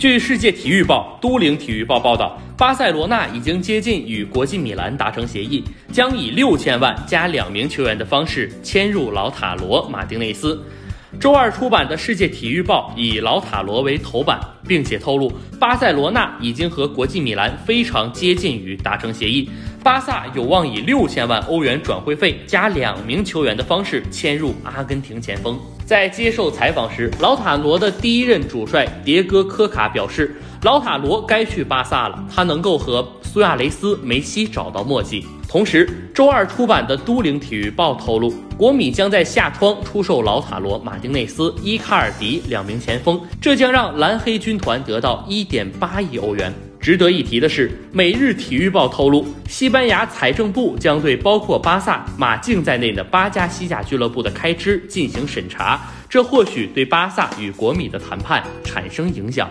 据世界体育报、都灵体育报报道，巴塞罗那已经接近与国际米兰达成协议，将以六千万加两名球员的方式签入老塔罗马丁内斯。周二出版的世界体育报以老塔罗为头版，并且透露，巴塞罗那已经和国际米兰非常接近于达成协议，巴萨有望以六千万欧元转会费加两名球员的方式签入阿根廷前锋。在接受采访时，老塔罗的第一任主帅迭戈·科卡表示，老塔罗该去巴萨了，他能够和苏亚雷斯、梅西找到默契。同时，周二出版的都灵体育报透露，国米将在夏窗出售老塔罗、马丁内斯、伊卡尔迪两名前锋，这将让蓝黑军团得到一点八亿欧元。值得一提的是，《每日体育报》透露，西班牙财政部将对包括巴萨、马竞在内的八家西甲俱乐部的开支进行审查，这或许对巴萨与国米的谈判产生影响。